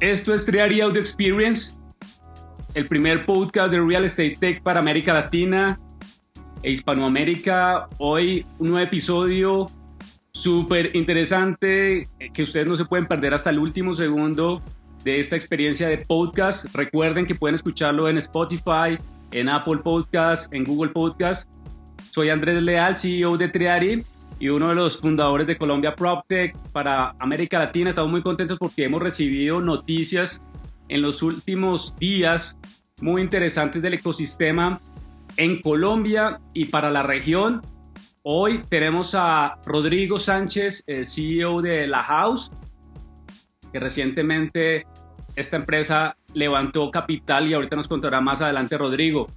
Esto es Triari Audio Experience, el primer podcast de Real Estate Tech para América Latina e Hispanoamérica. Hoy un nuevo episodio súper interesante que ustedes no se pueden perder hasta el último segundo de esta experiencia de podcast. Recuerden que pueden escucharlo en Spotify, en Apple Podcast, en Google Podcast. Soy Andrés Leal, CEO de Triari y uno de los fundadores de Colombia PropTech para América Latina. Estamos muy contentos porque hemos recibido noticias en los últimos días muy interesantes del ecosistema en Colombia y para la región. Hoy tenemos a Rodrigo Sánchez, el CEO de La House, que recientemente esta empresa levantó capital y ahorita nos contará más adelante Rodrigo.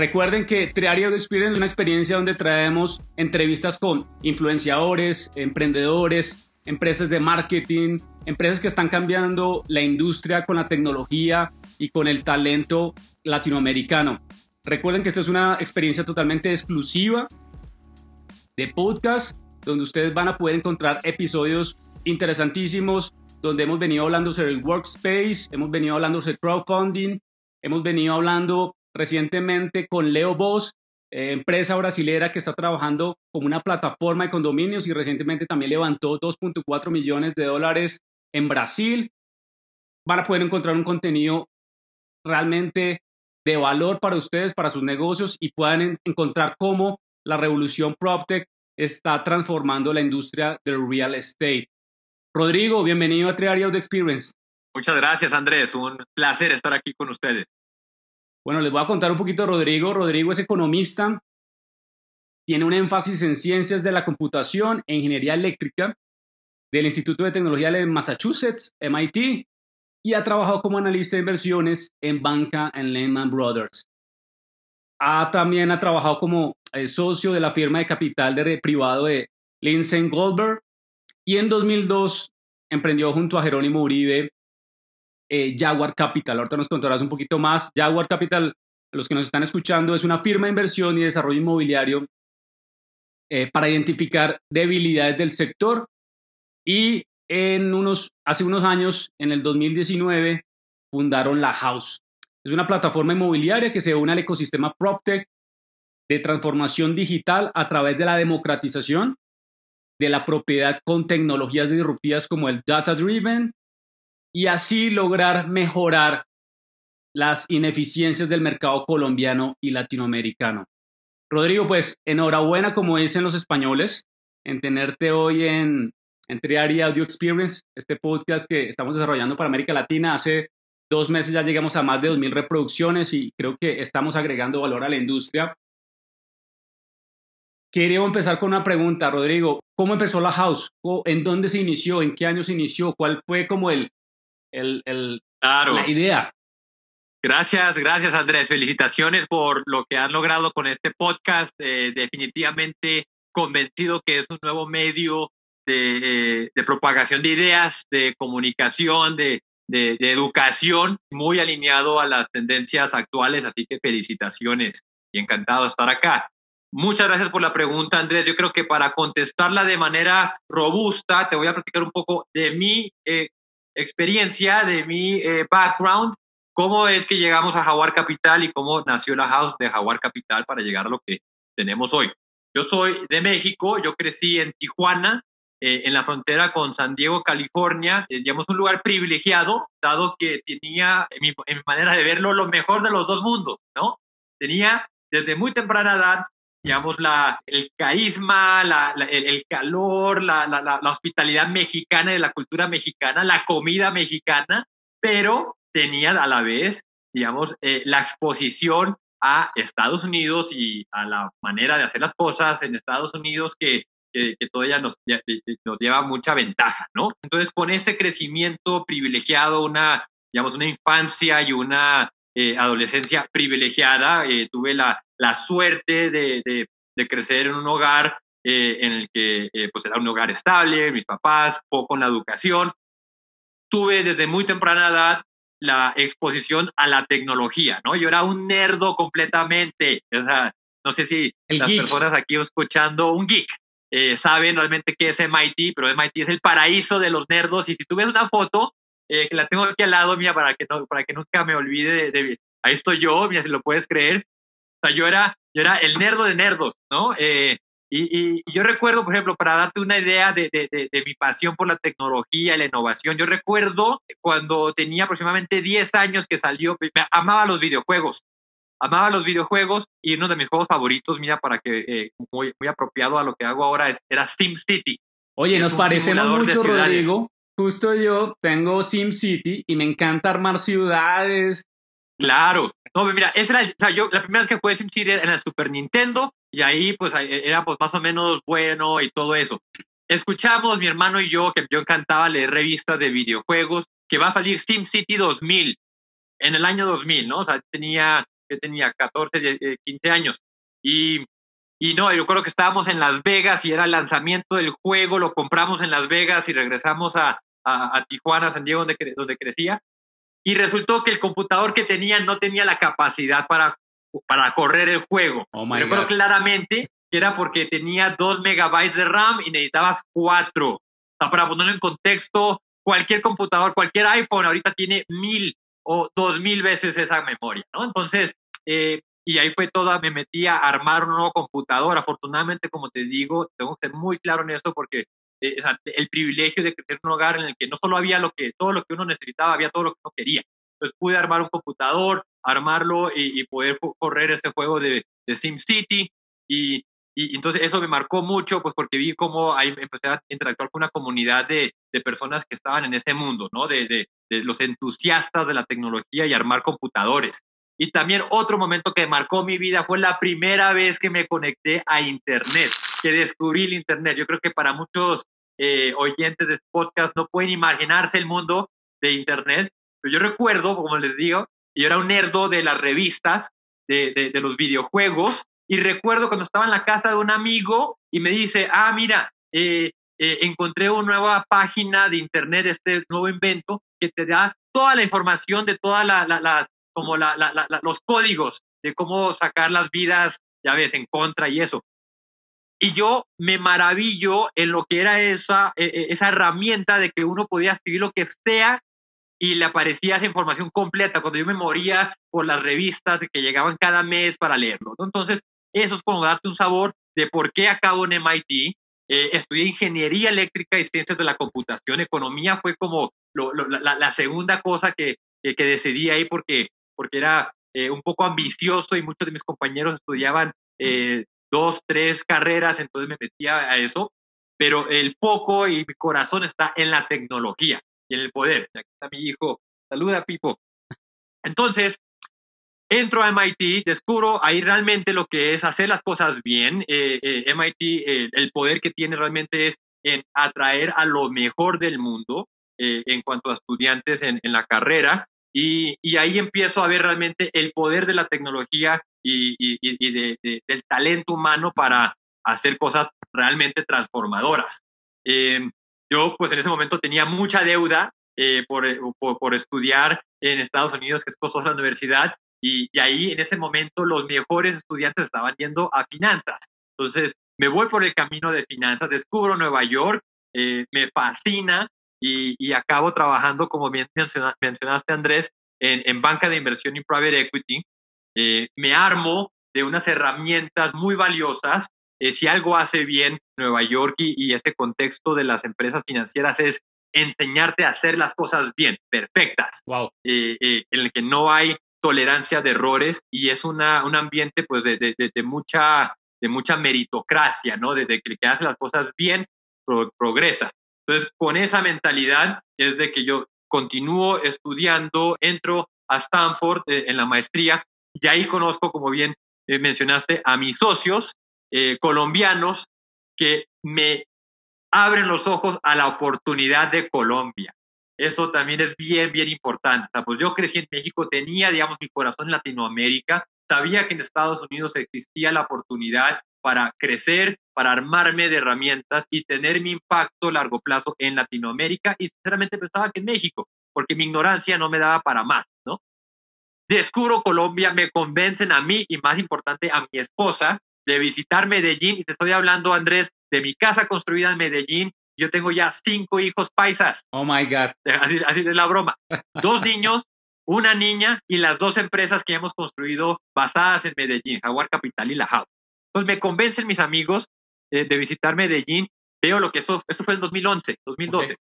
Recuerden que Triario Experience es una experiencia donde traemos entrevistas con influenciadores, emprendedores, empresas de marketing, empresas que están cambiando la industria con la tecnología y con el talento latinoamericano. Recuerden que esta es una experiencia totalmente exclusiva de podcast, donde ustedes van a poder encontrar episodios interesantísimos, donde hemos venido hablando sobre el workspace, hemos venido hablando sobre crowdfunding, hemos venido hablando recientemente con Leo Boss, eh, empresa brasilera que está trabajando como una plataforma de condominios y recientemente también levantó 2.4 millones de dólares en Brasil. Van a poder encontrar un contenido realmente de valor para ustedes, para sus negocios y puedan encontrar cómo la revolución PropTech está transformando la industria del real estate. Rodrigo, bienvenido a Triario de Experience. Muchas gracias, Andrés. Un placer estar aquí con ustedes. Bueno, les voy a contar un poquito de Rodrigo. Rodrigo es economista, tiene un énfasis en ciencias de la computación e ingeniería eléctrica del Instituto de Tecnología de Massachusetts, MIT, y ha trabajado como analista de inversiones en banca en Lehman Brothers. Ha, también ha trabajado como eh, socio de la firma de capital de privado de Lindsay Goldberg y en 2002 emprendió junto a Jerónimo Uribe eh, Jaguar Capital. Ahorita nos contarás un poquito más. Jaguar Capital, los que nos están escuchando, es una firma de inversión y desarrollo inmobiliario eh, para identificar debilidades del sector y en unos, hace unos años, en el 2019, fundaron La House. Es una plataforma inmobiliaria que se une al ecosistema PropTech de transformación digital a través de la democratización de la propiedad con tecnologías disruptivas como el data driven, y así lograr mejorar las ineficiencias del mercado colombiano y latinoamericano. Rodrigo, pues enhorabuena, como dicen los españoles, en tenerte hoy en, en Triari Audio Experience, este podcast que estamos desarrollando para América Latina. Hace dos meses ya llegamos a más de 2.000 reproducciones y creo que estamos agregando valor a la industria. Quería empezar con una pregunta, Rodrigo. ¿Cómo empezó la House? ¿En dónde se inició? ¿En qué año se inició? ¿Cuál fue como el, el, el, la idea. Gracias, gracias Andrés. Felicitaciones por lo que han logrado con este podcast. Eh, definitivamente convencido que es un nuevo medio de, eh, de propagación de ideas, de comunicación, de, de, de, educación, muy alineado a las tendencias actuales. Así que felicitaciones y encantado de estar acá. Muchas gracias por la pregunta, Andrés. Yo creo que para contestarla de manera robusta, te voy a platicar un poco de mi eh, experiencia, de mi eh, background, cómo es que llegamos a Jaguar Capital y cómo nació la house de Jaguar Capital para llegar a lo que tenemos hoy. Yo soy de México, yo crecí en Tijuana, eh, en la frontera con San Diego, California, eh, digamos un lugar privilegiado, dado que tenía, en mi, en mi manera de verlo, lo mejor de los dos mundos, ¿no? Tenía desde muy temprana edad digamos, la, el carisma, la, el, el, calor, la, la, hospitalidad mexicana de la cultura mexicana, la comida mexicana, pero tenía a la vez, digamos, eh, la exposición a Estados Unidos y a la manera de hacer las cosas en Estados Unidos que, que, que todavía nos, nos lleva mucha ventaja, ¿no? Entonces, con ese crecimiento privilegiado, una, digamos, una infancia y una eh, adolescencia privilegiada, eh, tuve la, la suerte de, de, de, crecer en un hogar eh, en el que eh, pues era un hogar estable, mis papás, poco en la educación. Tuve desde muy temprana edad la exposición a la tecnología, ¿no? Yo era un nerdo completamente, o sea, no sé si las personas aquí escuchando, un geek, eh, saben realmente qué es MIT, pero MIT es el paraíso de los nerdos y si tú ves una foto, eh, que la tengo aquí al lado mía para que, no, para que nunca me olvide de, ahí estoy yo, mira, si lo puedes creer. O sea, yo era, yo era el nerdo de nerdos, ¿no? Eh, y, y, yo recuerdo, por ejemplo, para darte una idea de, de, de, mi pasión por la tecnología y la innovación, yo recuerdo cuando tenía aproximadamente 10 años que salió, amaba los videojuegos, amaba los videojuegos y uno de mis juegos favoritos, mira, para que eh, muy, muy apropiado a lo que hago ahora, es, era SimCity. Oye, nos parecemos mucho, Rodrigo. Justo yo tengo SimCity y me encanta armar ciudades. Claro. No, mira, esa era, o sea, yo la primera vez que jugué SimCity era en el Super Nintendo y ahí pues era pues más o menos bueno y todo eso. Escuchamos mi hermano y yo que yo encantaba leer revistas de videojuegos que va a salir SimCity 2000 en el año 2000, ¿no? O sea, tenía yo tenía 14, 15 años y y no, yo creo que estábamos en Las Vegas y era el lanzamiento del juego, lo compramos en Las Vegas y regresamos a, a, Tijuana, San Diego, donde, donde crecía. Y resultó que el computador que tenía no tenía la capacidad para para correr el juego. Oh Recuerdo claramente que era porque tenía 2 megabytes de RAM y necesitabas 4. O sea, para ponerlo en contexto, cualquier computador, cualquier iPhone ahorita tiene mil o dos mil veces esa memoria, ¿no? Entonces, eh, y ahí fue todo, me metí a armar un nuevo computador. Afortunadamente, como te digo, tengo que ser muy claro en esto porque eh, el privilegio de crecer en un hogar en el que no solo había lo que, todo lo que uno necesitaba, había todo lo que uno quería. Entonces pude armar un computador, armarlo y, poder correr este juego de, de SimCity y, entonces eso me marcó mucho pues porque vi cómo ahí empecé a interactuar con una comunidad de, personas que estaban en ese mundo, ¿no? De, los entusiastas de la tecnología y armar computadores. Y también otro momento que marcó mi vida fue la primera vez que me conecté a Internet, que descubrí el Internet. Yo creo que para muchos eh, oyentes de este podcast no pueden imaginarse el mundo de Internet, yo recuerdo, como les digo, yo era un nerdo de las revistas, de, de, los videojuegos, y recuerdo cuando estaba en la casa de un amigo y me dice, ah, mira, eh, eh, encontré una nueva página de internet, este nuevo invento, que te da toda la información de todas las, como la, los códigos de cómo sacar las vidas, ya ves, en contra y eso. Y yo me maravillo en lo que era esa, e, e, esa herramienta de que uno podía escribir lo que sea y le aparecía esa información completa cuando yo me moría por las revistas que llegaban cada mes para leerlo. Entonces, eso es como darte un sabor de por qué acabo en MIT. Eh, estudié ingeniería eléctrica y ciencias de la computación. Economía fue como la, segunda cosa que, que, decidí ahí porque, porque era eh, un poco ambicioso y muchos de mis compañeros estudiaban eh, dos, tres carreras, entonces me metía a eso. Pero el foco y mi corazón está en la tecnología y en el poder. Aquí está mi hijo. Saluda, Pipo. Entonces, entro a MIT, descubro ahí realmente lo que es hacer las cosas bien. Eh, eh, MIT, el poder que tiene realmente es en atraer a lo mejor del mundo eh, en cuanto a estudiantes en, la carrera. Y, ahí empiezo a ver realmente el poder de la tecnología y, del talento humano para hacer cosas realmente transformadoras. Yo, pues en ese momento tenía mucha deuda eh, por, eh, por, por, estudiar en Estados Unidos, que es costosa la universidad, y, y, ahí en ese momento los mejores estudiantes estaban yendo a finanzas. Entonces, me voy por el camino de finanzas, descubro Nueva York, eh, me fascina y, y, acabo trabajando, como bien mencionaste, Andrés, en, en banca de inversión y private equity. me armo de unas herramientas muy valiosas eh, si algo hace bien Nueva York y, este contexto de las empresas financieras es enseñarte a hacer las cosas bien, perfectas, wow. Eh, eh, en el que no hay tolerancia de errores y es una, un ambiente pues de, de, de, mucha, de mucha meritocracia, ¿no? De, que el que hace las cosas bien progresa. Entonces, con esa mentalidad es de que yo continúo estudiando, entro a Stanford en la maestría y ahí conozco, como bien mencionaste, a mis socios eh, colombianos que me abren los ojos a la oportunidad de Colombia. Eso también es bien, bien importante. pues yo crecí en México, tenía, digamos, mi corazón en Latinoamérica, sabía que en Estados Unidos existía la oportunidad para crecer, para armarme de herramientas y tener mi impacto a largo plazo en Latinoamérica y sinceramente pensaba que en México, porque mi ignorancia no me daba para más, ¿no? Descubro Colombia, me convencen a mí y más importante a mi esposa de visitar Medellín, y te estoy hablando, Andrés, de mi casa construida en Medellín, yo tengo ya cinco hijos paisas. Oh my God. Así, así es la broma. Dos niños, una niña y las dos empresas que hemos construido basadas en Medellín, Jaguar Capital y La House. Entonces me convencen mis amigos eh, de visitar Medellín. Veo lo que eso, eso fue en 2011, 2012.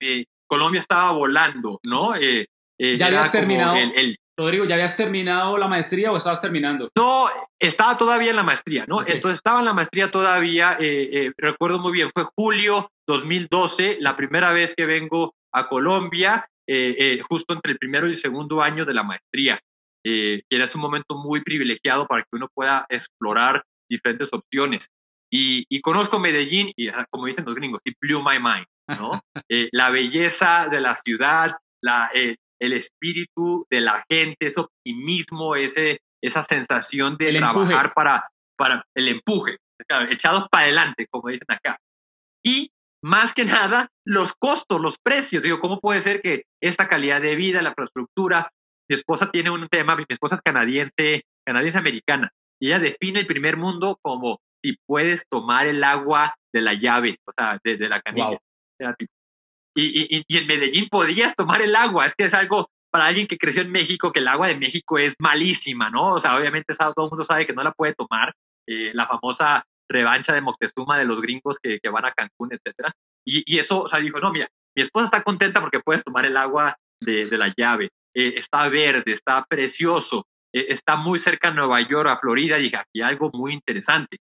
Eh, Colombia estaba volando, ¿no? Eh, ya habías terminado. El, Rodrigo, ¿ya habías terminado la maestría o estabas terminando? No, estaba todavía en la maestría, ¿no? Entonces estaba en la maestría todavía, recuerdo muy bien, fue julio 2012, la primera vez que vengo a Colombia, justo entre el primero y el segundo año de la maestría. Eh, era un momento muy privilegiado para que uno pueda explorar diferentes opciones. Y, conozco Medellín y, como dicen los gringos, it blew my mind, ¿no? Eh, la belleza de la ciudad, la, eh, el espíritu de la gente, ese optimismo, ese, esa sensación de trabajar para, para el empuje, echados para adelante, como dicen acá. Y más que nada, los costos, los precios. Digo, ¿cómo puede ser que esta calidad de vida, la infraestructura, mi esposa tiene un tema, mi esposa es canadiense, canadiense-americana, y ella define el primer mundo como si puedes tomar el agua de la llave, o sea, de, la canilla. Y, y, y, en Medellín podías tomar el agua, es que es algo para alguien que creció en México, que el agua de México es malísima, ¿no? O sea, obviamente todo el mundo sabe que no la puede tomar, eh, la famosa revancha de Moctezuma de los gringos que, que van a Cancún, etcétera. Y, y, eso, o sea, dijo, no, mira, mi esposa está contenta porque puedes tomar el agua de, de la llave. Eh, está verde, está precioso, eh, está muy cerca a Nueva York, a Florida, dije, aquí algo muy interesante.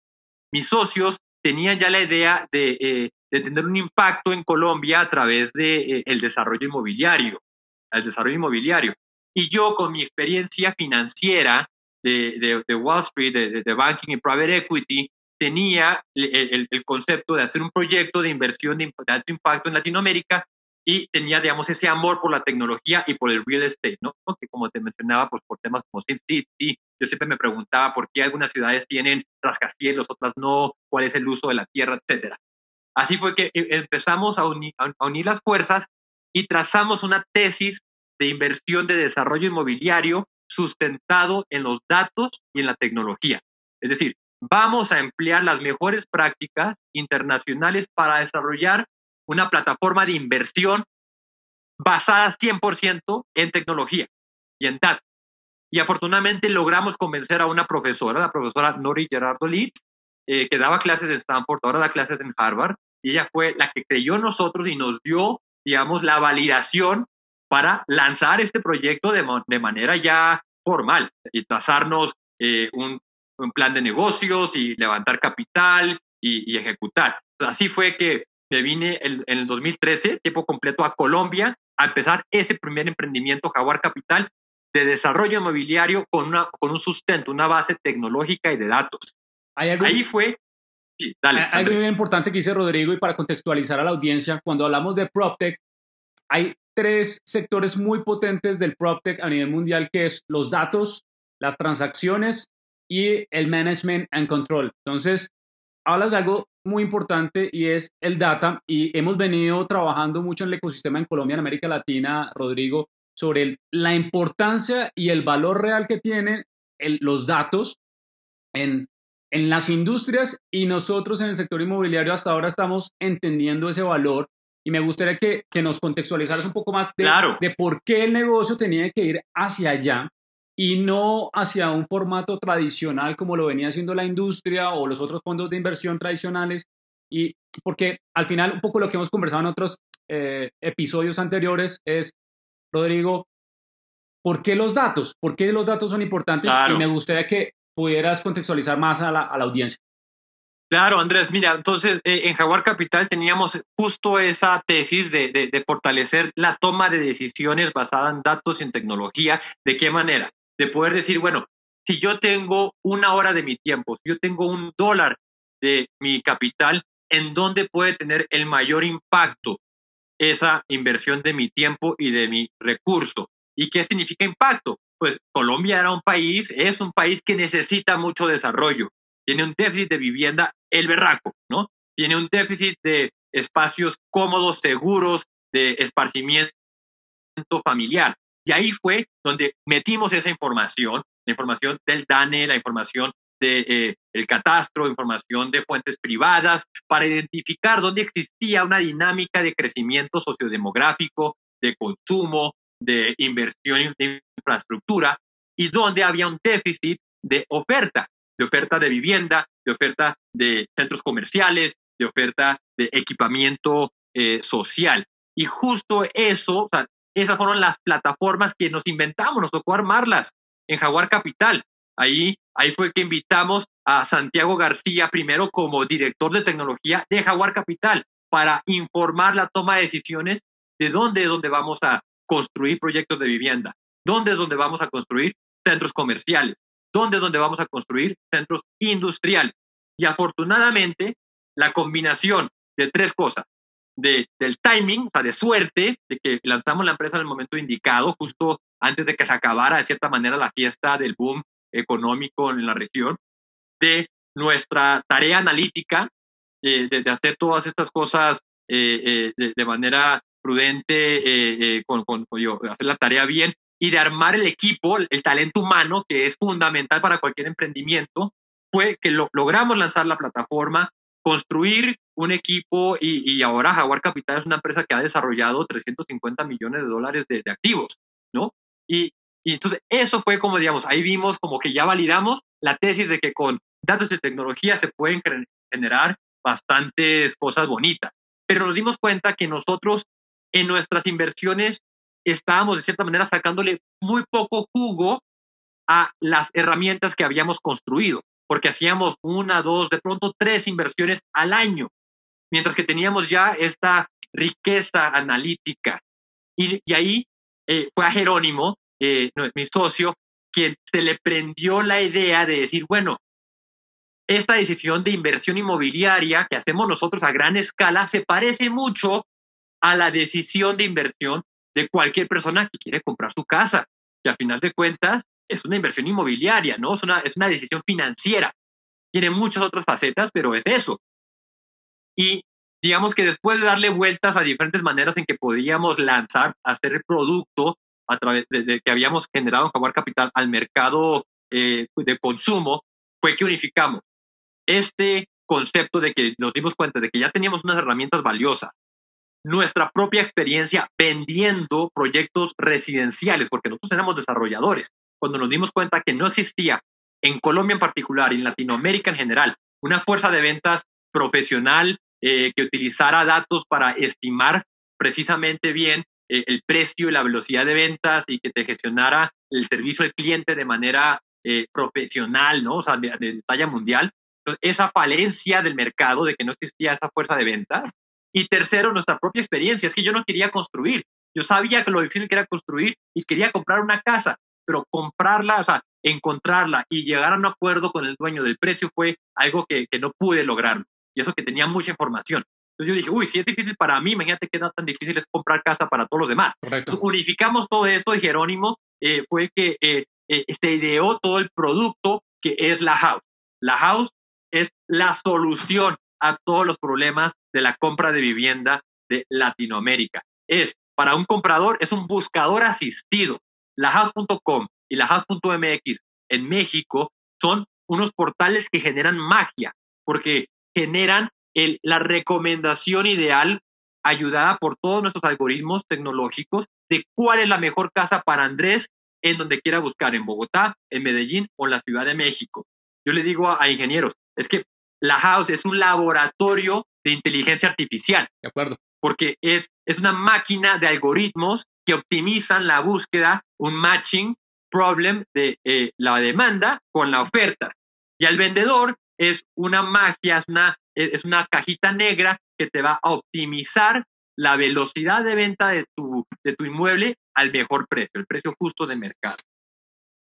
Mis socios tenían ya la idea de, eh, tener un impacto en Colombia a través del el desarrollo inmobiliario, el desarrollo inmobiliario. Y yo con mi experiencia financiera de, de, Wall Street, de, banking y private equity, tenía el, el, concepto de hacer un proyecto de inversión de alto impacto en Latinoamérica y tenía, digamos, ese amor por la tecnología y por el real estate, ¿no? Que como te mencionaba, pues por temas como SimCity, yo siempre me preguntaba por qué algunas ciudades tienen rascacielos, otras no, cuál es el uso de la tierra, etcétera. Así fue que eh, empezamos a, a unir las fuerzas y trazamos una tesis de inversión de desarrollo inmobiliario sustentado en los datos y en la tecnología. Es decir, vamos a emplear las mejores prácticas internacionales para desarrollar una plataforma de inversión basada 100% en tecnología y en datos. Y afortunadamente logramos convencer a una profesora, la profesora Nori Gerardo Litz, eh, que daba clases en Stanford, ahora da clases en Harvard, y ella fue la que creyó nosotros y nos dio, digamos, la validación para lanzar este proyecto de, manera ya formal y trazarnos eh, un, plan de negocios y levantar capital y ejecutar. Así fue que me vine en, el 2013, tiempo completo, a Colombia a empezar ese primer emprendimiento Jaguar Capital de desarrollo inmobiliario con, una, con un sustento, una base tecnológica y de datos. Ahí fue. Sí, dale, hay algo muy importante que dice Rodrigo y para contextualizar a la audiencia, cuando hablamos de PropTech, hay tres sectores muy potentes del PropTech a nivel mundial, que es los datos, las transacciones y el management and control. Entonces, hablas de algo muy importante y es el data. Y hemos venido trabajando mucho en el ecosistema en Colombia, en América Latina, Rodrigo, sobre la importancia y el valor real que tienen los datos en, en las industrias. Y nosotros en el sector inmobiliario hasta ahora estamos entendiendo ese valor. Y me gustaría que, que nos contextualizaras un poco más de, de por qué el negocio tenía que ir hacia allá y no hacia un formato tradicional como lo venía haciendo la industria o los otros fondos de inversión tradicionales. Y porque al final un poco lo que hemos conversado en otros eh, episodios anteriores es, Rodrigo, ¿por qué los datos? ¿Por qué los datos son importantes? Y me gustaría que pudieras contextualizar más a la, a la audiencia. Claro, Andrés, mira, entonces eh, en Jaguar Capital teníamos justo esa tesis de, de, de, fortalecer la toma de decisiones basada en datos y en tecnología. ¿De qué manera? De poder decir, bueno, si yo tengo una hora de mi tiempo, si yo tengo un dólar de mi capital, ¿en dónde puede tener el mayor impacto esa inversión de mi tiempo y de mi recurso? ¿Y qué significa impacto? Pues Colombia era un país, es un país que necesita mucho desarrollo. Tiene un déficit de vivienda, el berraco, ¿no? Tiene un déficit de espacios cómodos, seguros, de esparcimiento familiar. Y ahí fue donde metimos esa información, la información del DANE, la información de eh, catastro, información de fuentes privadas, para identificar dónde existía una dinámica de crecimiento sociodemográfico, de consumo, de inversión en infraestructura y dónde había un déficit de oferta, de oferta de vivienda, de oferta de centros comerciales, de oferta de equipamiento eh, social. Y justo eso, o sea, esas fueron las plataformas que nos inventamos, nos tocó armarlas en Jaguar Capital. Ahí, ahí fue que invitamos a Santiago García primero como director de tecnología de Jaguar Capital para informar la toma de decisiones de dónde es donde vamos a construir proyectos de vivienda, dónde es donde vamos a construir centros comerciales, dónde es donde vamos a construir centros industriales. Y afortunadamente, la combinación de tres cosas, de, del timing, o sea, de suerte, de que lanzamos la empresa en el momento indicado, justo antes de que se acabara de cierta manera la fiesta del boom económico en la región, de nuestra tarea analítica, eh, de, hacer todas estas cosas eh, eh, de, manera prudente, con, con, hacer la tarea bien y de armar el equipo, el talento humano, que es fundamental para cualquier emprendimiento, fue que lo, logramos lanzar la plataforma, construir un equipo y, ahora Jaguar Capital es una empresa que ha desarrollado 350 millones de dólares de, activos, ¿no? Y, entonces eso fue como, digamos, ahí vimos como que ya validamos la tesis de que con datos de tecnología se pueden generar bastantes cosas bonitas. Pero nos dimos cuenta que nosotros en nuestras inversiones estábamos de cierta manera sacándole muy poco jugo a las herramientas que habíamos construido, porque hacíamos una, dos, de pronto tres inversiones al año, mientras que teníamos ya esta riqueza analítica. Y, ahí eh, fue a Jerónimo, eh, mi socio, quien se le prendió la idea de decir, bueno, esta decisión de inversión inmobiliaria que hacemos nosotros a gran escala se parece mucho a la decisión de inversión de cualquier persona que quiere comprar su casa, que a final de cuentas es una inversión inmobiliaria, ¿no? Es una, es una decisión financiera. Tiene muchas otras facetas, pero es eso. Y digamos que después de darle vueltas a diferentes maneras en que podíamos lanzar, hacer el producto a través de, que habíamos generado en Jaguar Capital al mercado eh, de consumo, fue que unificamos este concepto de que nos dimos cuenta de que ya teníamos unas herramientas valiosas, nuestra propia experiencia vendiendo proyectos residenciales, porque nosotros éramos desarrolladores. Cuando nos dimos cuenta que no existía en Colombia en particular y en Latinoamérica en general una fuerza de ventas profesional eh, que utilizara datos para estimar precisamente bien eh, el precio y la velocidad de ventas y que te gestionara el servicio al cliente de manera eh, profesional, ¿no? O sea, de, de talla mundial. esa falencia del mercado de que no existía esa fuerza de ventas y tercero, nuestra propia experiencia. Es que yo no quería construir. Yo sabía que lo difícil era construir y quería comprar una casa, pero comprarla, o sea, encontrarla y llegar a un acuerdo con el dueño del precio fue algo que, no pude lograr. Y eso que tenía mucha información. Entonces yo dije, uy, si es difícil para mí, imagínate qué tan difícil es comprar casa para todos los demás. unificamos todo esto y Jerónimo eh, fue que eh, eh, se ideó todo el producto que es la house. La house es la solución a todos los problemas de la compra de vivienda de Latinoamérica. Es, para un comprador, es un buscador asistido. Lahouse.com y lahouse.mx en México son unos portales que generan magia, porque generan el, la recomendación ideal ayudada por todos nuestros algoritmos tecnológicos de cuál es la mejor casa para Andrés en donde quiera buscar, en Bogotá, en Medellín o en la Ciudad de México. Yo le digo a ingenieros, es que la House es un laboratorio de inteligencia artificial. De acuerdo. Porque es, es una máquina de algoritmos que optimizan la búsqueda, un matching problem de eh, la demanda con la oferta. Y al vendedor es una magia, es una, es una cajita negra que te va a optimizar la velocidad de venta de tu, de tu inmueble al mejor precio, el precio justo de mercado.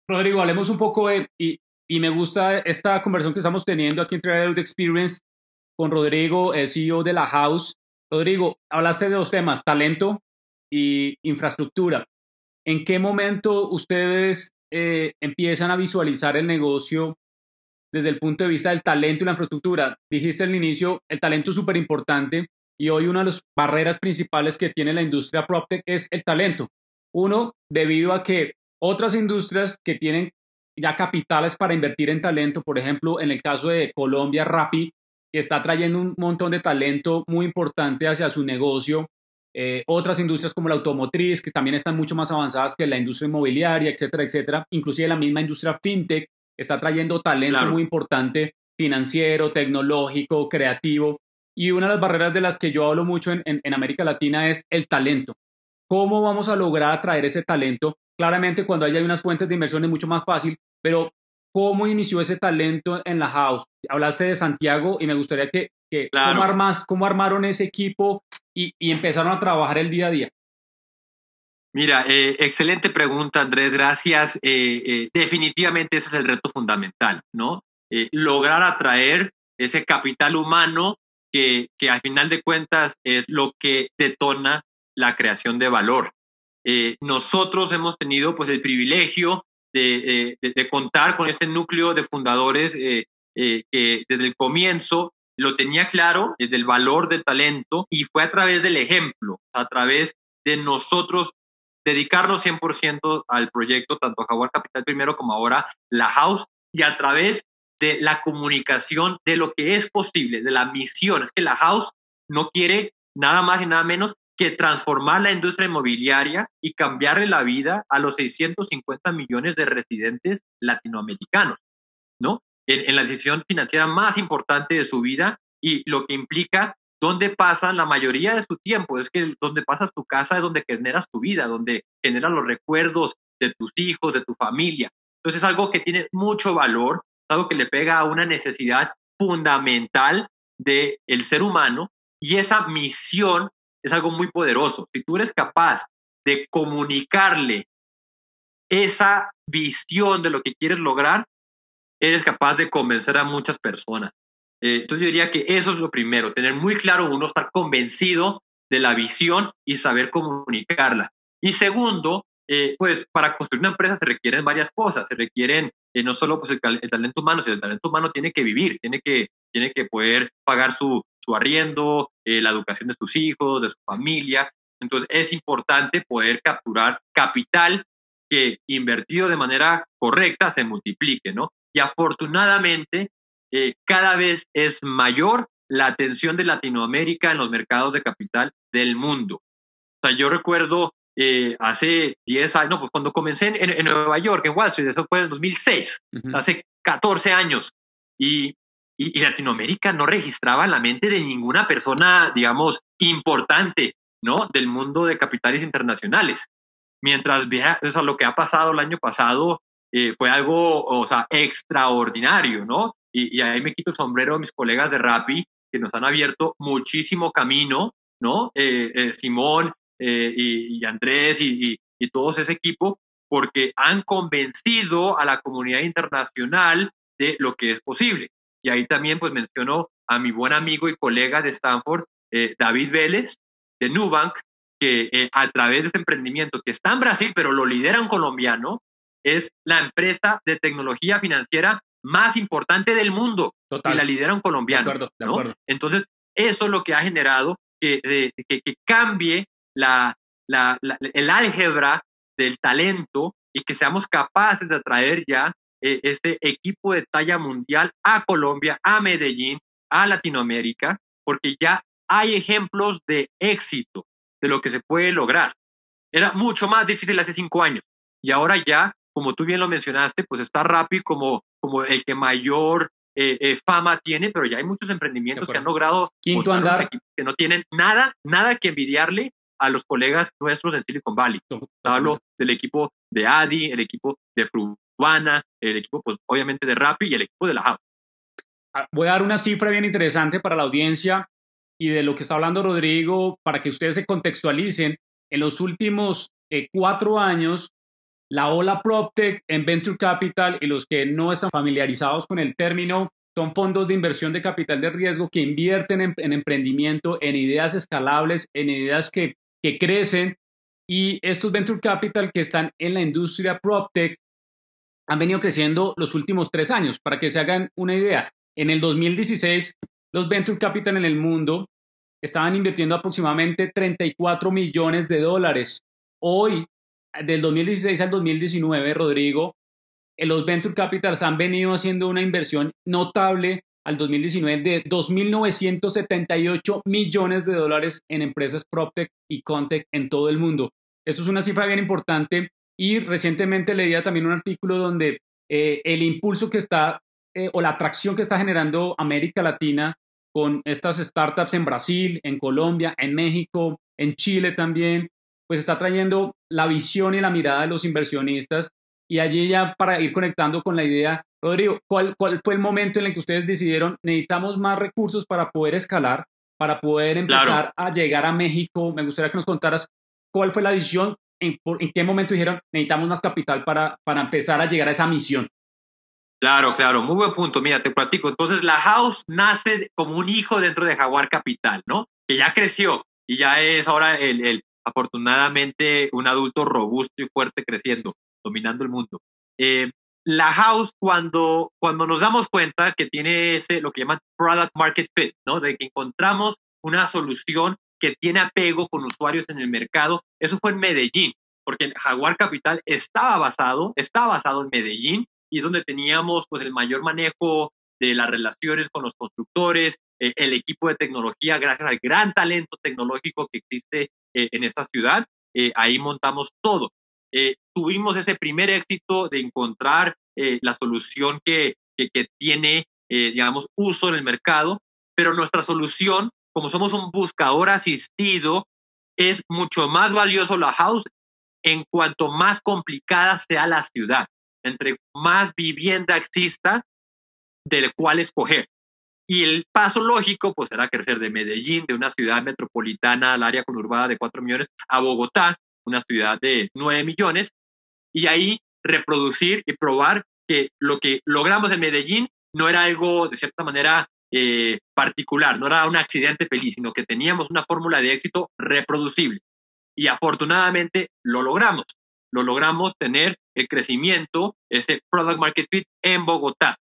Rodrigo, hablemos un poco de, y y me gusta esta conversación que estamos teniendo aquí en Trader Experience con Rodrigo, el CEO de la House. Rodrigo, hablaste de dos temas, talento y infraestructura. ¿En qué momento ustedes eh, empiezan a visualizar el negocio desde el punto de vista del talento y la infraestructura? Dijiste al inicio, el talento es súper importante y hoy una de las barreras principales que tiene la industria PropTech es el talento. Uno, debido a que otras industrias que tienen ya capitales para invertir en talento. Por ejemplo, en el caso de Colombia, Rappi, que está trayendo un montón de talento muy importante hacia su negocio. Eh, otras industrias como la automotriz, que también están mucho más avanzadas que la industria inmobiliaria, etcétera, etcétera. Inclusive la misma industria fintech está trayendo talento muy importante financiero, tecnológico, creativo. Y una de las barreras de las que yo hablo mucho en, en, América Latina es el talento. ¿Cómo vamos a lograr atraer ese talento? Claramente cuando hay unas fuentes de inversión es mucho más fácil, pero ¿cómo inició ese talento en la house? Hablaste de Santiago y me gustaría que, que ¿cómo, armaron ese equipo y, y, empezaron a trabajar el día a día? Mira, eh, excelente pregunta, Andrés, gracias. Eh, eh, definitivamente ese es el reto fundamental, ¿no? lograr atraer ese capital humano que, que al final de cuentas es lo que detona la creación de valor. nosotros hemos tenido pues el privilegio de, de, contar con este núcleo de fundadores que desde el comienzo lo tenía claro, desde el valor del talento y fue a través del ejemplo, a través de nosotros dedicarnos 100% al proyecto, tanto a Jaguar Capital primero como ahora la House, y a través de la comunicación de lo que es posible, de la misión. Es que la House no quiere nada más y nada menos que transformar la industria inmobiliaria y cambiarle la vida a los 650 millones de residentes latinoamericanos, ¿no? En, la decisión financiera más importante de su vida y lo que implica donde pasan la mayoría de su tiempo. Es que donde pasas tu casa es donde generas tu vida, donde generas los recuerdos de tus hijos, de tu familia. Entonces es algo que tiene mucho valor, algo que le pega a una necesidad fundamental del el ser humano y esa misión es algo muy poderoso. Si tú eres capaz de comunicarle esa visión de lo que quieres lograr, eres capaz de convencer a muchas personas. Eh, entonces yo diría que eso es lo primero, tener muy claro uno, estar convencido de la visión y saber comunicarla. Y segundo, eh, pues para construir una empresa se requieren varias cosas, se requieren eh, no solo pues, el, talento humano, sino el talento humano tiene que vivir, tiene que, tiene que poder pagar su, su arriendo, la educación de sus hijos, de su familia. Entonces es importante poder capturar capital que invertido de manera correcta se multiplique, ¿no? Y afortunadamente eh, cada vez es mayor la atención de Latinoamérica en los mercados de capital del mundo. O sea, yo recuerdo eh, hace 10 años, pues cuando comencé en, Nueva York, en Wall Street, eso fue en 2006, hace 14 años, y, y, Latinoamérica no registraba en la mente de ninguna persona, digamos, importante, ¿no? Del mundo de capitales internacionales. Mientras vea, o sea, lo que ha pasado el año pasado eh, fue algo, o sea, extraordinario, ¿no? y, ahí me quito el sombrero a mis colegas de Rappi, que nos han abierto muchísimo camino, ¿no? Eh, eh, Simón eh, y, Andrés y, y, todo ese equipo, porque han convencido a la comunidad internacional de lo que es posible. Y ahí también pues menciono a mi buen amigo y colega de Stanford, David Vélez, de Nubank, que a través de este emprendimiento que está en Brasil, pero lo lidera un colombiano, es la empresa de tecnología financiera más importante del mundo y la lidera un colombiano. Entonces, eso es lo que ha generado que, que, cambie la, la, el álgebra del talento y que seamos capaces de atraer ya eh, este equipo de talla mundial a Colombia, a Medellín, a Latinoamérica, porque ya hay ejemplos de éxito de lo que se puede lograr. Era mucho más difícil hace cinco años y ahora ya, como tú bien lo mencionaste, pues está rápido como como el que mayor eh, eh, fama tiene, pero ya hay muchos emprendimientos que han logrado Quinto andar. que no tienen nada, nada que envidiarle a los colegas nuestros en Silicon Valley. Hablo del equipo de Adi, el equipo de Frubana, el equipo, pues, obviamente, de Rappi y el equipo de la House. Ah, voy a dar una cifra bien interesante para la audiencia y de lo que está hablando Rodrigo, para que ustedes se contextualicen. En los últimos eh, cuatro años, la ola PropTech en Venture Capital y los que no están familiarizados con el término son fondos de inversión de capital de riesgo que invierten en, emprendimiento, en ideas escalables, en ideas que, que crecen y estos Venture Capital que están en la industria PropTech han venido creciendo los últimos tres años. Para que se hagan una idea, en el 2016 los Venture Capital en el mundo estaban invirtiendo aproximadamente 34 millones de dólares. Hoy del 2016 al 2019, Rodrigo, los Venture Capitals han venido haciendo una inversión notable al 2019 de 2.978 millones de dólares en empresas PropTech y Contech en todo el mundo. Esto es una cifra bien importante y recientemente leía también un artículo donde eh, el impulso que está eh, o la atracción que está generando América Latina con estas startups en Brasil, en Colombia, en México, en Chile también, pues está trayendo la visión y la mirada de los inversionistas. Y allí ya para ir conectando con la idea, Rodrigo, ¿cuál, ¿cuál fue el momento en el que ustedes decidieron necesitamos más recursos para poder escalar, para poder empezar a llegar a México? Me gustaría que nos contaras cuál fue la decisión, en, en qué momento dijeron necesitamos más capital para, para empezar a llegar a esa misión. Claro, claro, muy buen punto. Mira, te platico. Entonces, la House nace como un hijo dentro de Jaguar Capital, ¿no? Que ya creció y ya es ahora el, el afortunadamente un adulto robusto y fuerte creciendo, dominando el mundo. Eh, la house, cuando, cuando nos damos cuenta que tiene ese, lo que llaman product market fit, ¿no? De que encontramos una solución que tiene apego con usuarios en el mercado, eso fue en Medellín, porque Jaguar Capital estaba basado, estaba basado en Medellín y es donde teníamos pues el mayor manejo de las relaciones con los constructores, eh, el equipo de tecnología, gracias al gran talento tecnológico que existe eh, en esta ciudad, ahí montamos todo. Tuvimos ese primer éxito de encontrar la solución que, tiene, digamos, uso en el mercado, pero nuestra solución, como somos un buscador asistido, es mucho más valioso la house en cuanto más complicada sea la ciudad, entre más vivienda exista, del cual escoger. Y el paso lógico, pues, será crecer de Medellín, de una ciudad metropolitana al área conurbada de 4 millones, a Bogotá, una ciudad de 9 millones, y ahí reproducir y probar que lo que logramos en Medellín no era algo, de cierta manera, eh, particular, no era un accidente feliz, sino que teníamos una fórmula de éxito reproducible. Y afortunadamente lo logramos. Lo logramos tener el crecimiento, ese product market fit en Bogotá.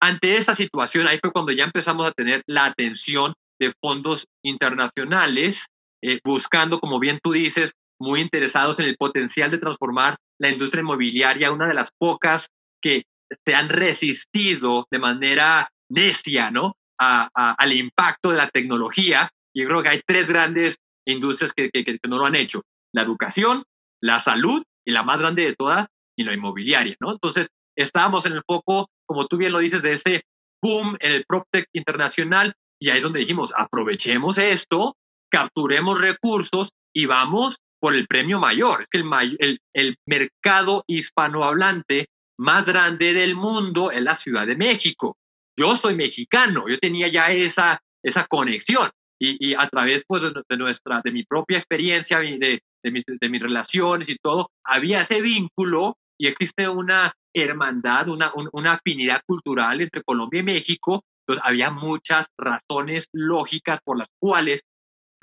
Ante esa situación, ahí fue cuando ya empezamos a tener la atención de fondos internacionales, eh, buscando, como bien tú dices, muy interesados en el potencial de transformar la industria inmobiliaria, una de las pocas que se han resistido de manera necia, ¿no? al impacto de la tecnología. Y creo que hay tres grandes industrias que, que, no lo han hecho. La educación, la salud y la más grande de todas, y la inmobiliaria, ¿no? Entonces, estábamos en el foco, como tú bien lo dices, de ese boom en el PropTech internacional y ahí es donde dijimos, aprovechemos esto, capturemos recursos y vamos por el premio mayor. Es que el, el, mercado hispanohablante más grande del mundo es la Ciudad de México. Yo soy mexicano, yo tenía ya esa, esa conexión y, a través pues, de, nuestra, de mi propia experiencia, de, de, mis, de mis relaciones y todo, había ese vínculo y existe una hermandad, una, una afinidad cultural entre Colombia y México. Entonces había muchas razones lógicas por las cuales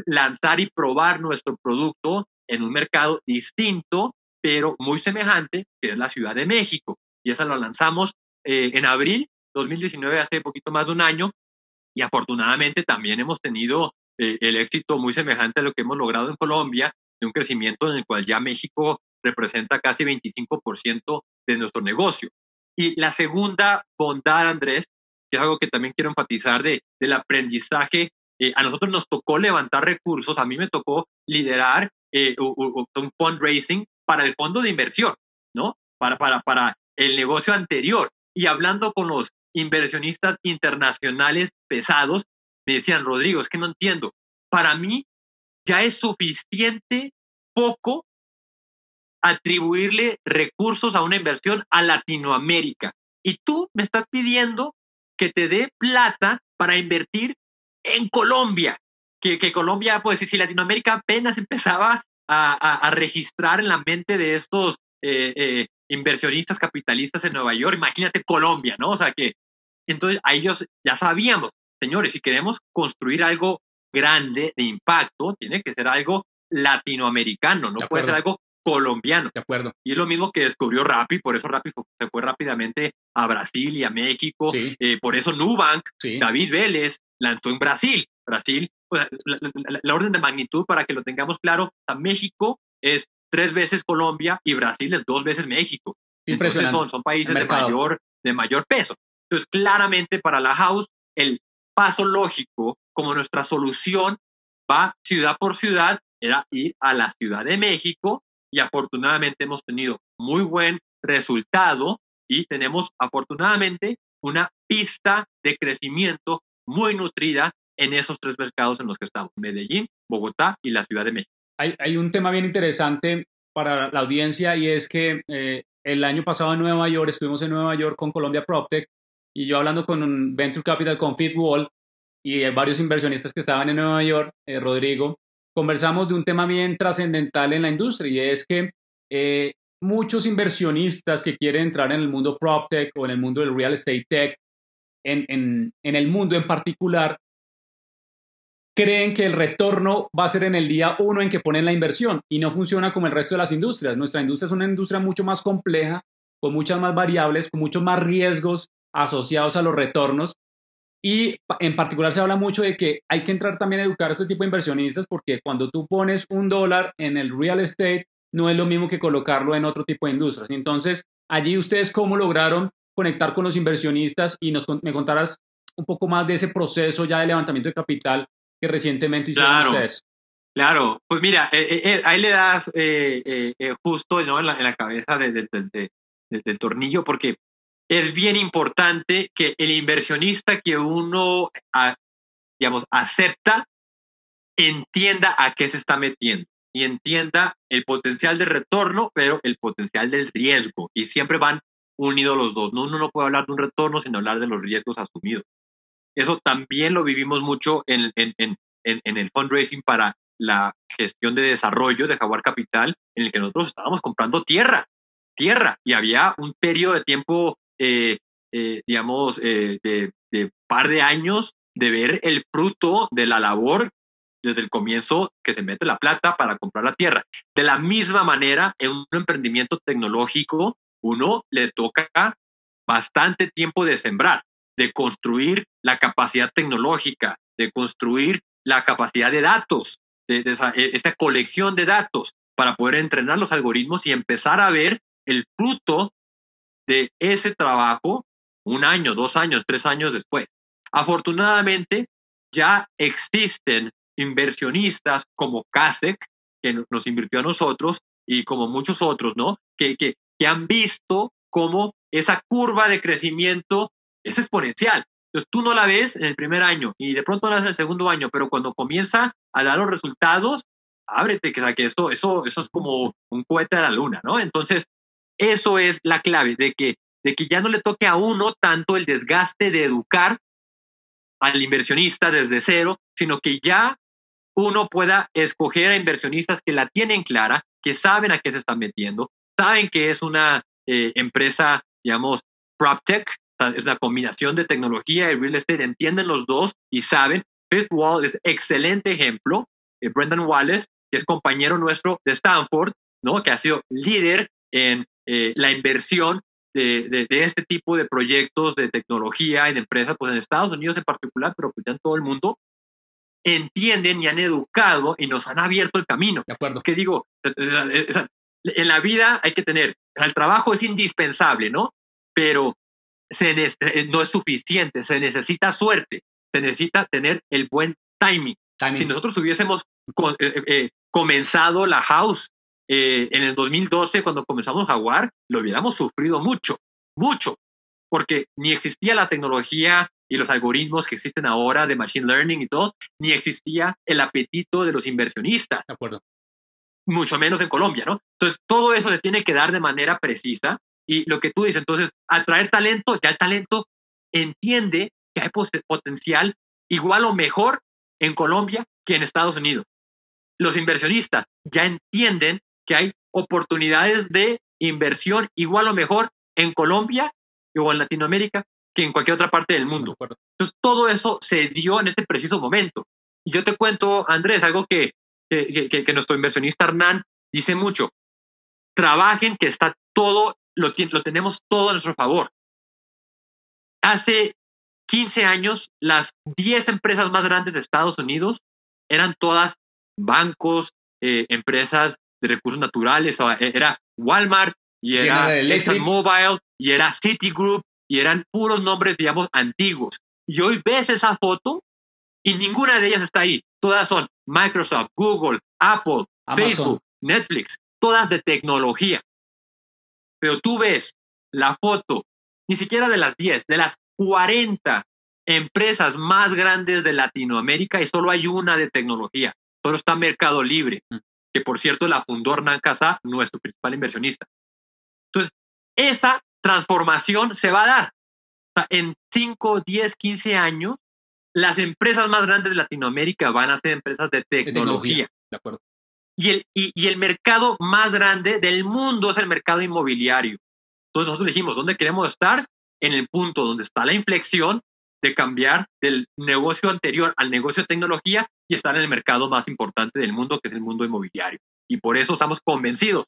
lanzar y probar nuestro producto en un mercado distinto, pero muy semejante, que es la Ciudad de México. Y esa la lanzamos eh, en abril 2019, hace poquito más de un año, y afortunadamente también hemos tenido eh, el éxito muy semejante a lo que hemos logrado en Colombia, de un crecimiento en el cual ya México representa casi 25% de nuestro negocio. Y la segunda bondad, Andrés, que es algo que también quiero enfatizar de, del aprendizaje, eh, a nosotros nos tocó levantar recursos, a mí me tocó liderar eh, un fundraising para el fondo de inversión, ¿no? Para, para, para el negocio anterior. Y hablando con los inversionistas internacionales pesados, me decían, Rodrigo, es que no entiendo. Para mí ya es suficiente poco atribuirle recursos a una inversión a Latinoamérica. Y tú me estás pidiendo que te dé plata para invertir en Colombia. Que, que Colombia, pues si Latinoamérica apenas empezaba a, registrar en la mente de estos eh, eh, inversionistas capitalistas en Nueva York, imagínate Colombia, ¿no? O sea que entonces a ellos ya sabíamos, señores, si queremos construir algo grande de impacto, tiene que ser algo latinoamericano, no puede ser algo colombiano. De acuerdo. Y es lo mismo que descubrió Rappi, por eso Rappi se fue rápidamente a Brasil y a México. Eh, por eso Nubank, David Vélez, lanzó en Brasil. Brasil, la, orden de magnitud, para que lo tengamos claro, a México es tres veces Colombia y Brasil es dos veces México. Entonces son, son países de mayor, de mayor peso. Entonces, claramente para la house, el paso lógico como nuestra solución va ciudad por ciudad, era ir a la Ciudad de México y afortunadamente hemos tenido muy buen resultado y tenemos afortunadamente una pista de crecimiento muy nutrida en esos tres mercados en los que estamos, Medellín, Bogotá y la Ciudad de México. Hay, un tema bien interesante para la audiencia y es que eh, el año pasado en Nueva York, estuvimos en Nueva York con Colombia PropTech y yo hablando con Venture Capital con Fifth Wall y varios inversionistas que estaban en Nueva York, eh, Rodrigo, conversamos de un tema bien trascendental en la industria y es que eh, muchos inversionistas que quieren entrar en el mundo PropTech o en el mundo del real estate tech, en, en, en el mundo en particular, creen que el retorno va a ser en el día uno en que ponen la inversión y no funciona como el resto de las industrias. Nuestra industria es una industria mucho más compleja, con muchas más variables, con muchos más riesgos asociados a los retornos. Y en particular se habla mucho de que hay que entrar también a educar a este tipo de inversionistas porque cuando tú pones un dólar en el real estate, no es lo mismo que colocarlo en otro tipo de industrias. Entonces, allí ustedes cómo lograron conectar con los inversionistas y nos, me contarás un poco más de ese proceso ya de levantamiento de capital que recientemente hicieron claro, ustedes. Claro, pues mira, eh, eh, ahí le das eh, justo ¿no? en, la, cabeza del tornillo, porque es bien importante que el inversionista que uno, digamos, acepta, entienda a qué se está metiendo y entienda el potencial de retorno, pero el potencial del riesgo. Y siempre van unidos los dos. Uno no puede hablar de un retorno sin hablar de los riesgos asumidos. Eso también lo vivimos mucho en, el fundraising para la gestión de desarrollo de Jaguar Capital, en el que nosotros estábamos comprando tierra, tierra, y había un periodo de tiempo, eh, eh, digamos, eh, de par de años de ver el fruto de la labor desde el comienzo que se mete la plata para comprar la tierra. De la misma manera, en un emprendimiento tecnológico, uno le toca bastante tiempo de sembrar de construir la capacidad tecnológica, de construir la capacidad de datos, de, e, esta colección de datos para poder entrenar los algoritmos y empezar a ver el fruto de ese trabajo un año, dos años, tres años después. Afortunadamente, ya existen inversionistas como CASEC, que nos invirtió a nosotros, y como muchos otros, ¿no? Que, que, que han visto cómo esa curva de crecimiento es exponencial. Entonces tú no la ves en el primer año y de pronto la ves en el segundo año, pero cuando comienza a dar los resultados, ábrete, que, que eso, eso, eso es como un cohete a la luna, ¿no? Entonces, eso es la clave, de que, de que ya no le toque a uno tanto el desgaste de educar al inversionista desde cero, sino que ya uno pueda escoger a inversionistas que la tienen clara, que saben a qué se están metiendo, saben que es una eh, empresa, digamos, Es una combinación de tecnología y real estate, entienden los dos y saben. Fifth Wall es excelente ejemplo. Eh, Brendan Wallace, que es compañero nuestro de Stanford, ¿no? que ha sido líder en eh, la inversión de, de, este tipo de proyectos de tecnología en empresas, pues en Estados Unidos en particular, pero pues ya en todo el mundo, entienden y han educado y nos han abierto el camino. De acuerdo. Es que digo, en la vida hay que tener, el trabajo es indispensable, ¿no? Pero eh, no es suficiente, se necesita suerte, se necesita tener el buen timing. Si nosotros hubiésemos eh, eh, comenzado la house en el 2012, cuando comenzamos Jaguar, lo hubiéramos sufrido mucho, mucho, porque ni existía la tecnología y los algoritmos que existen ahora de machine learning y todo, ni existía el apetito de los inversionistas. De acuerdo. Mucho menos en Colombia, ¿no? Entonces, todo eso se tiene que dar de manera precisa y lo que tú dices, entonces, atraer talento, ya el talento entiende que hay potencial igual o mejor en Colombia que en Estados Unidos. Los inversionistas ya entienden que hay oportunidades de inversión igual o mejor en Colombia o en Latinoamérica que en cualquier otra parte del mundo. Entonces, todo eso se dio en este preciso momento. Y yo te cuento, Andrés, algo que, que, que, que nuestro inversionista Hernán dice mucho. Trabajen que está todo lo, tenemos todo a nuestro favor. Hace 15 años, las 10 empresas más grandes de Estados Unidos eran todas bancos, eh, empresas de recursos naturales, era Walmart, y era ExxonMobil, y era Citigroup, y eran puros nombres, digamos, antiguos. Y hoy ves esa foto y ninguna de ellas está ahí. Todas son Microsoft, Google, Apple, Facebook, Netflix, todas de tecnología. Pero tú ves la foto, ni siquiera de las 10, de las 40 empresas más grandes de Latinoamérica y solo hay una de tecnología. Solo está Mercado Libre, mm. que por cierto la fundó Hernán Casá, nuestro principal inversionista. Entonces, esa transformación se va a dar. en 5, 10, 15 años, las empresas más grandes de Latinoamérica van a ser empresas de tecnología. De, acuerdo. Y el, y, el mercado más grande del mundo es el mercado inmobiliario. Entonces nosotros dijimos, ¿dónde queremos estar? En el punto donde está la inflexión de cambiar del negocio anterior al negocio de tecnología y estar en el mercado más importante del mundo, que es el mundo inmobiliario. Y por eso estamos convencidos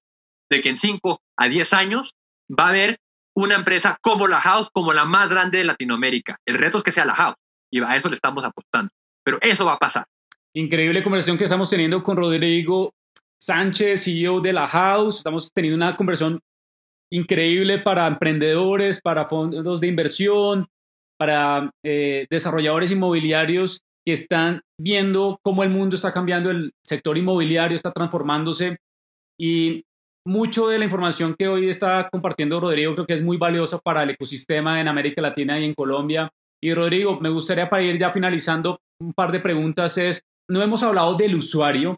de que en 5 a 10 años va a haber una empresa como la House, como la más grande de Latinoamérica. El reto es que sea la House y a eso le estamos apostando. Pero eso va a pasar. Increíble conversación que estamos teniendo con Rodrigo Sánchez, CEO de la House. Estamos teniendo una conversación increíble para emprendedores, para fondos de inversión, para eh, desarrolladores inmobiliarios que están viendo cómo el mundo está cambiando, el sector inmobiliario está transformándose y mucho de la información que hoy está compartiendo Rodrigo creo que es muy valiosa para el ecosistema en América Latina y en Colombia. Y Rodrigo, me gustaría para ir ya finalizando un par de preguntas es, no hemos hablado del usuario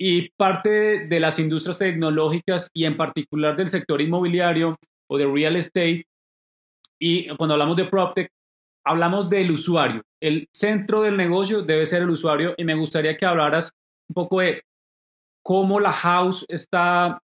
y parte de las industrias tecnológicas y en particular del sector inmobiliario o de real estate. Y cuando hablamos de PropTech, hablamos del usuario. El centro del negocio debe ser el usuario y me gustaría que hablaras un poco de cómo la house está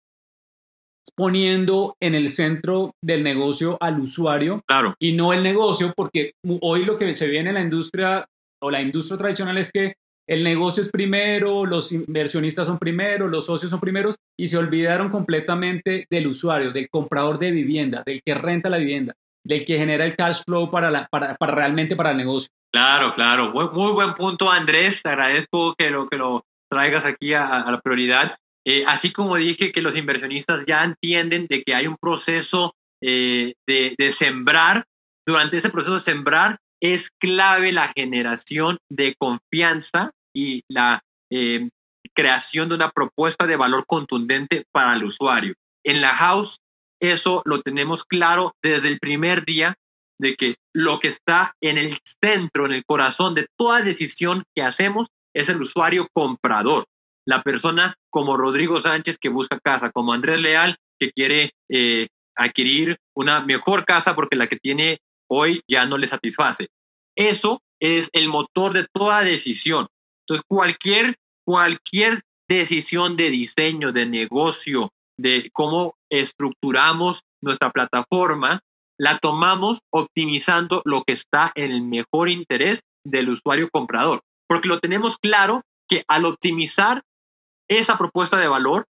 poniendo en el centro del negocio al usuario claro. y no el negocio, porque hoy lo que se ve en la industria o la industria tradicional es que el negocio es primero, los inversionistas son primero, los socios son primeros y se olvidaron completamente del usuario, del comprador de vivienda, del que renta la vivienda, del que genera el cash flow para, la, para, para realmente para el negocio. Claro, claro. Muy, buen punto, Andrés. Te agradezco que lo, que lo traigas aquí a, la prioridad. Eh, así como dije que los inversionistas ya entienden de que hay un proceso eh, de, de sembrar, durante ese proceso de sembrar es clave la generación de confianza y la eh, creación de una propuesta de valor contundente para el usuario. En la house, eso lo tenemos claro desde el primer día de que lo que está en el centro, en el corazón de toda decisión que hacemos es el usuario comprador, la persona como Rodrigo Sánchez que busca casa, como Andrés Leal que quiere eh, adquirir una mejor casa porque la que tiene hoy ya no le satisface. Eso es el motor de toda decisión. Entonces, cualquier, cualquier decisión de diseño, de negocio, de cómo estructuramos nuestra plataforma, la tomamos optimizando lo que está en el mejor interés del usuario comprador, porque lo tenemos claro que al optimizar esa propuesta de valor,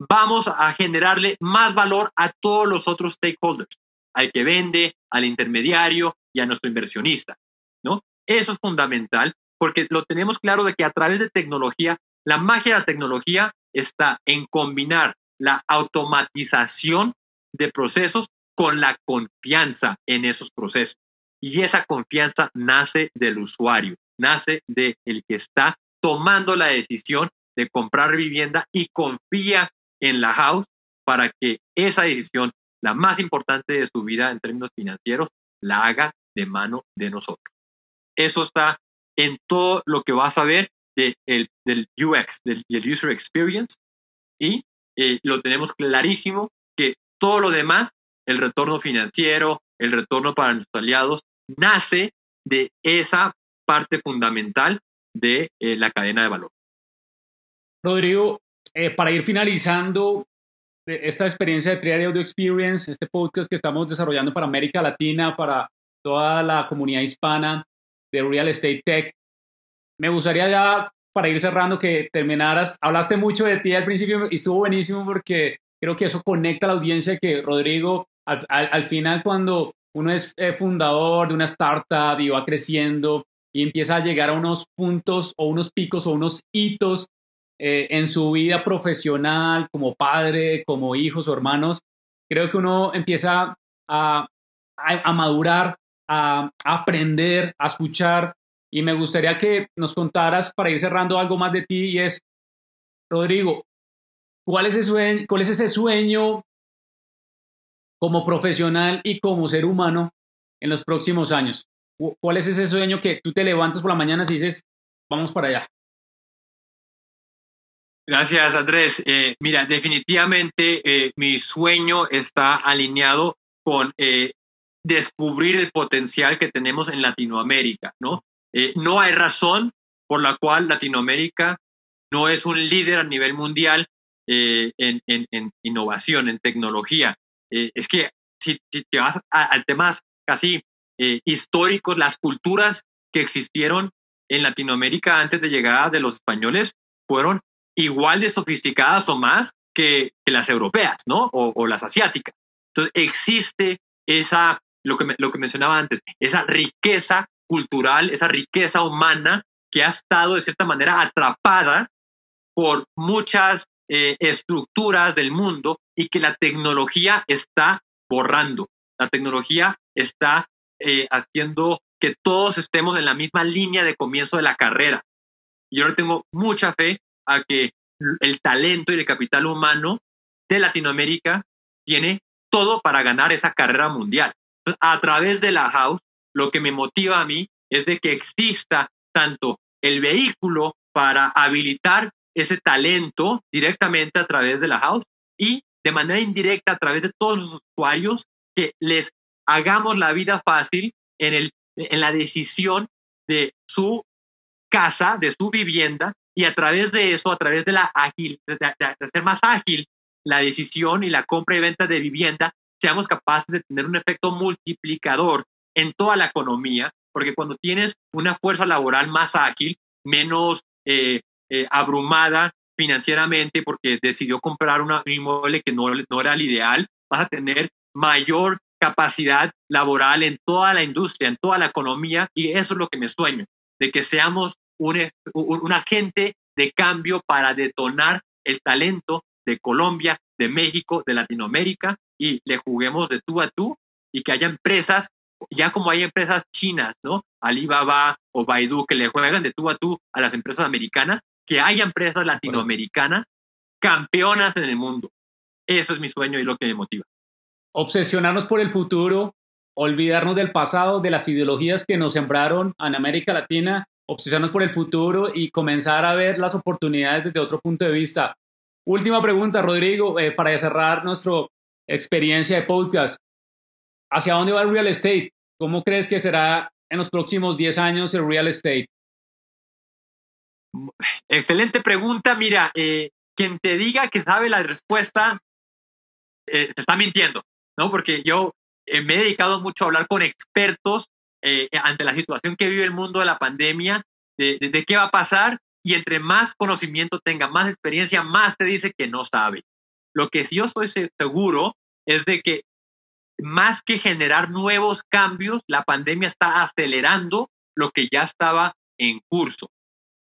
vamos a generarle más valor a todos los otros stakeholders, al que vende, al intermediario y a nuestro inversionista, ¿no? Eso es fundamental porque lo tenemos claro de que a través de tecnología, la magia de la tecnología está en combinar la automatización de procesos con la confianza en esos procesos. Y esa confianza nace del usuario, nace del el que está tomando la decisión de comprar vivienda y confía en la house para que esa decisión, la más importante de su vida en términos financieros, la haga de mano de nosotros. Eso está en todo lo que vas a ver de, del UX, del, User Experience, y eh, lo tenemos clarísimo que todo lo demás, el retorno financiero, el retorno para nuestros aliados, nace de esa parte fundamental de eh, la cadena de valor. Rodrigo, eh, para ir finalizando esta experiencia de Triad Audio Experience, este podcast que estamos desarrollando para América Latina, para toda la comunidad hispana, de Real Estate Tech. Me gustaría ya, para ir cerrando, que terminaras. Hablaste mucho de ti al principio y estuvo buenísimo porque creo que eso conecta a la audiencia que Rodrigo, al, final cuando uno es eh, fundador de una startup y va creciendo y empieza a llegar a unos puntos o unos picos o unos hitos eh, en su vida profesional, como padre, como hijos o hermanos, creo que uno empieza a, a, madurar, aprender, a escuchar. Y me gustaría que nos contaras para ir cerrando algo más de ti y es, Rodrigo, ¿cuál es, ese sueño, cuál es ese sueño como profesional y como ser humano en los próximos años? ¿Cuál es ese sueño que tú te levantas por la mañana y dices, vamos para allá? Gracias, Andrés. Eh, mira, definitivamente eh, mi sueño está alineado con eh, descubrir el potencial que tenemos en Latinoamérica, ¿no? no hay razón por la cual Latinoamérica no es un líder a nivel mundial en, innovación, en tecnología. es que si, te vas al tema casi históricos, las culturas que existieron en Latinoamérica antes de llegada de los españoles fueron igual de sofisticadas o más que, las europeas, ¿no? O, las asiáticas. Entonces, existe esa, lo que, lo que mencionaba antes, esa riqueza cultural, esa riqueza humana que ha estado de cierta manera atrapada por muchas eh, estructuras del mundo y que la tecnología está borrando. La tecnología está eh, haciendo que todos estemos en la misma línea de comienzo de la carrera. Yo no tengo mucha fe a que el talento y el capital humano de Latinoamérica tiene todo para ganar esa carrera mundial. A través de la house, lo que me motiva a mí es de que exista tanto el vehículo para habilitar ese talento directamente a través de la house y de manera indirecta a través de todos los usuarios que les hagamos la vida fácil en, el, en la decisión de su casa, de su vivienda, y a través de eso, a través de la ágil, de, hacer más ágil la decisión y la compra y venta de vivienda, seamos capaces de tener un efecto multiplicador en toda la economía, porque cuando tienes una fuerza laboral más ágil, menos eh, eh, abrumada financieramente porque decidió comprar un inmueble que no, no era el ideal, vas a tener mayor capacidad laboral en toda la industria, en toda la economía, y eso es lo que me sueño, de que seamos un, agente de cambio para detonar el talento de Colombia, de México, de Latinoamérica y le juguemos de tú a tú y que haya empresas, ya como hay empresas chinas, ¿no? Alibaba o Baidu que le juegan de tú a tú a las empresas americanas, que haya empresas latinoamericanas campeonas en el mundo. Eso es mi sueño y lo que me motiva. Obsesionarnos por el futuro, olvidarnos del pasado, de las ideologías que nos sembraron en América Latina obsesionarnos por el futuro y comenzar a ver las oportunidades desde otro punto de vista. Última pregunta, Rodrigo, eh, para cerrar nuestra experiencia de podcast. ¿Hacia dónde va el real estate? ¿Cómo crees que será en los próximos 10 años el real estate? Excelente pregunta. Mira, eh, quien te diga que sabe la respuesta, eh, te está mintiendo, ¿no? Porque yo me he dedicado mucho a hablar con expertos eh, ante la situación que vive el mundo de la pandemia, de, qué va a pasar, y entre más conocimiento tenga, más experiencia, más te dice que no sabe. Lo que yo estoy seguro es de que más que generar nuevos cambios, la pandemia está acelerando lo que ya estaba en curso.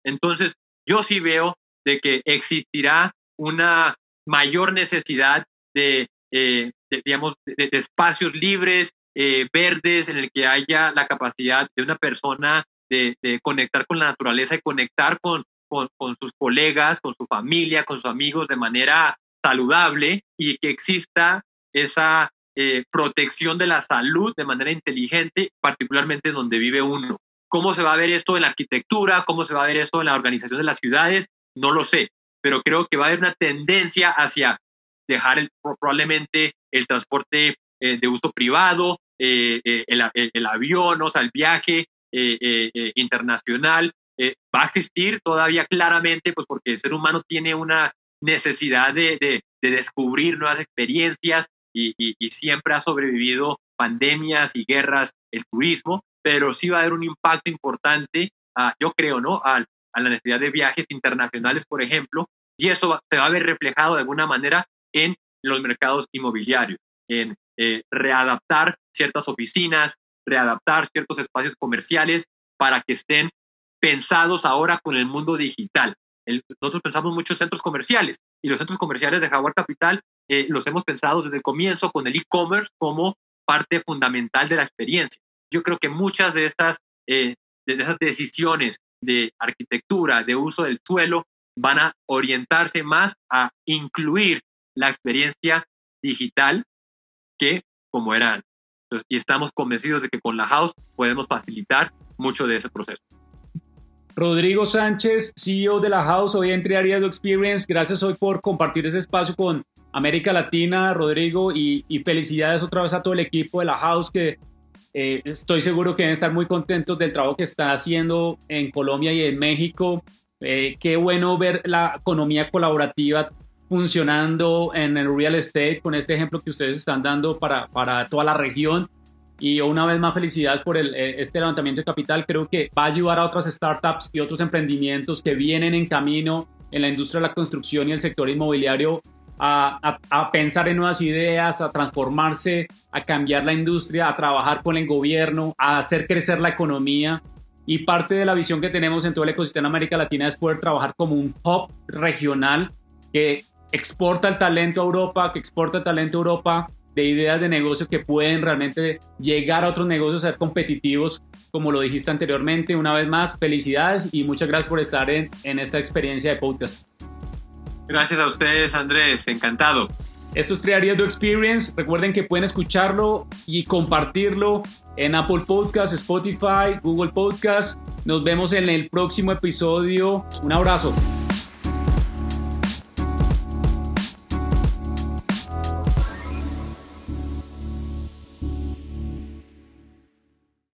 Entonces, yo sí veo de que existirá una mayor necesidad de, eh, digamos, de, espacios libres, eh, verdes, en el que haya la capacidad de una persona de, conectar con la naturaleza y conectar con, con, sus colegas, con su familia, con sus amigos de manera saludable y que exista esa eh, protección de la salud de manera inteligente, particularmente donde vive uno. ¿Cómo se va a ver esto en la arquitectura? ¿Cómo se va a ver esto en la organización de las ciudades? No lo sé, pero creo que va a haber una tendencia hacia dejar probablemente el transporte eh, de uso privado, eh, eh, el, avión, o sea, el viaje internacional, va a existir todavía claramente, pues porque el ser humano tiene una necesidad de, descubrir nuevas experiencias y, siempre ha sobrevivido pandemias y guerras el turismo, pero sí va a haber un impacto importante, yo creo, ¿no? A, la necesidad de viajes internacionales, por ejemplo, y eso se va a ver reflejado de alguna manera en los mercados inmobiliarios, en eh, readaptar ciertas oficinas, readaptar ciertos espacios comerciales para que estén pensados ahora con el mundo digital. nosotros pensamos muchos centros comerciales y los centros comerciales de Jaguar Capital eh, los hemos pensado desde el comienzo con el e-commerce como parte fundamental de la experiencia. Yo creo que muchas de estas, de esas decisiones de arquitectura, de uso del suelo, van a orientarse más a incluir la experiencia digital que como era antes. y estamos convencidos de que con la House podemos facilitar mucho de ese proceso. Rodrigo Sánchez, CEO de la House, hoy en Triaria Experience. Gracias hoy por compartir ese espacio con América Latina, Rodrigo, y, felicidades otra vez a todo el equipo de la House que eh, estoy seguro que deben estar muy contentos del trabajo que están haciendo en Colombia y en México. Eh, qué bueno ver la economía colaborativa funcionando en el real estate con este ejemplo que ustedes están dando para, para toda la región. Y una vez más, felicidades por el, eh, este levantamiento de capital. Creo que va a ayudar a otras startups y otros emprendimientos que vienen en camino en la industria de la construcción y el sector inmobiliario a, a, pensar en nuevas ideas, a transformarse, a cambiar la industria, a trabajar con el gobierno, a hacer crecer la economía. Y parte de la visión que tenemos en todo el ecosistema de América Latina es poder trabajar como un hub regional que exporta el talento a Europa, que exporta el talento a Europa de ideas de negocio que pueden realmente llegar a otros negocios, ser competitivos, como lo dijiste anteriormente. Una vez más, felicidades y muchas gracias por estar en, en esta experiencia de podcast. Gracias a ustedes, Andrés, encantado. Esto es Triariado Experience. Recuerden que pueden escucharlo y compartirlo en Apple Podcasts, Spotify, Google Podcasts. Nos vemos en el próximo episodio. Un abrazo.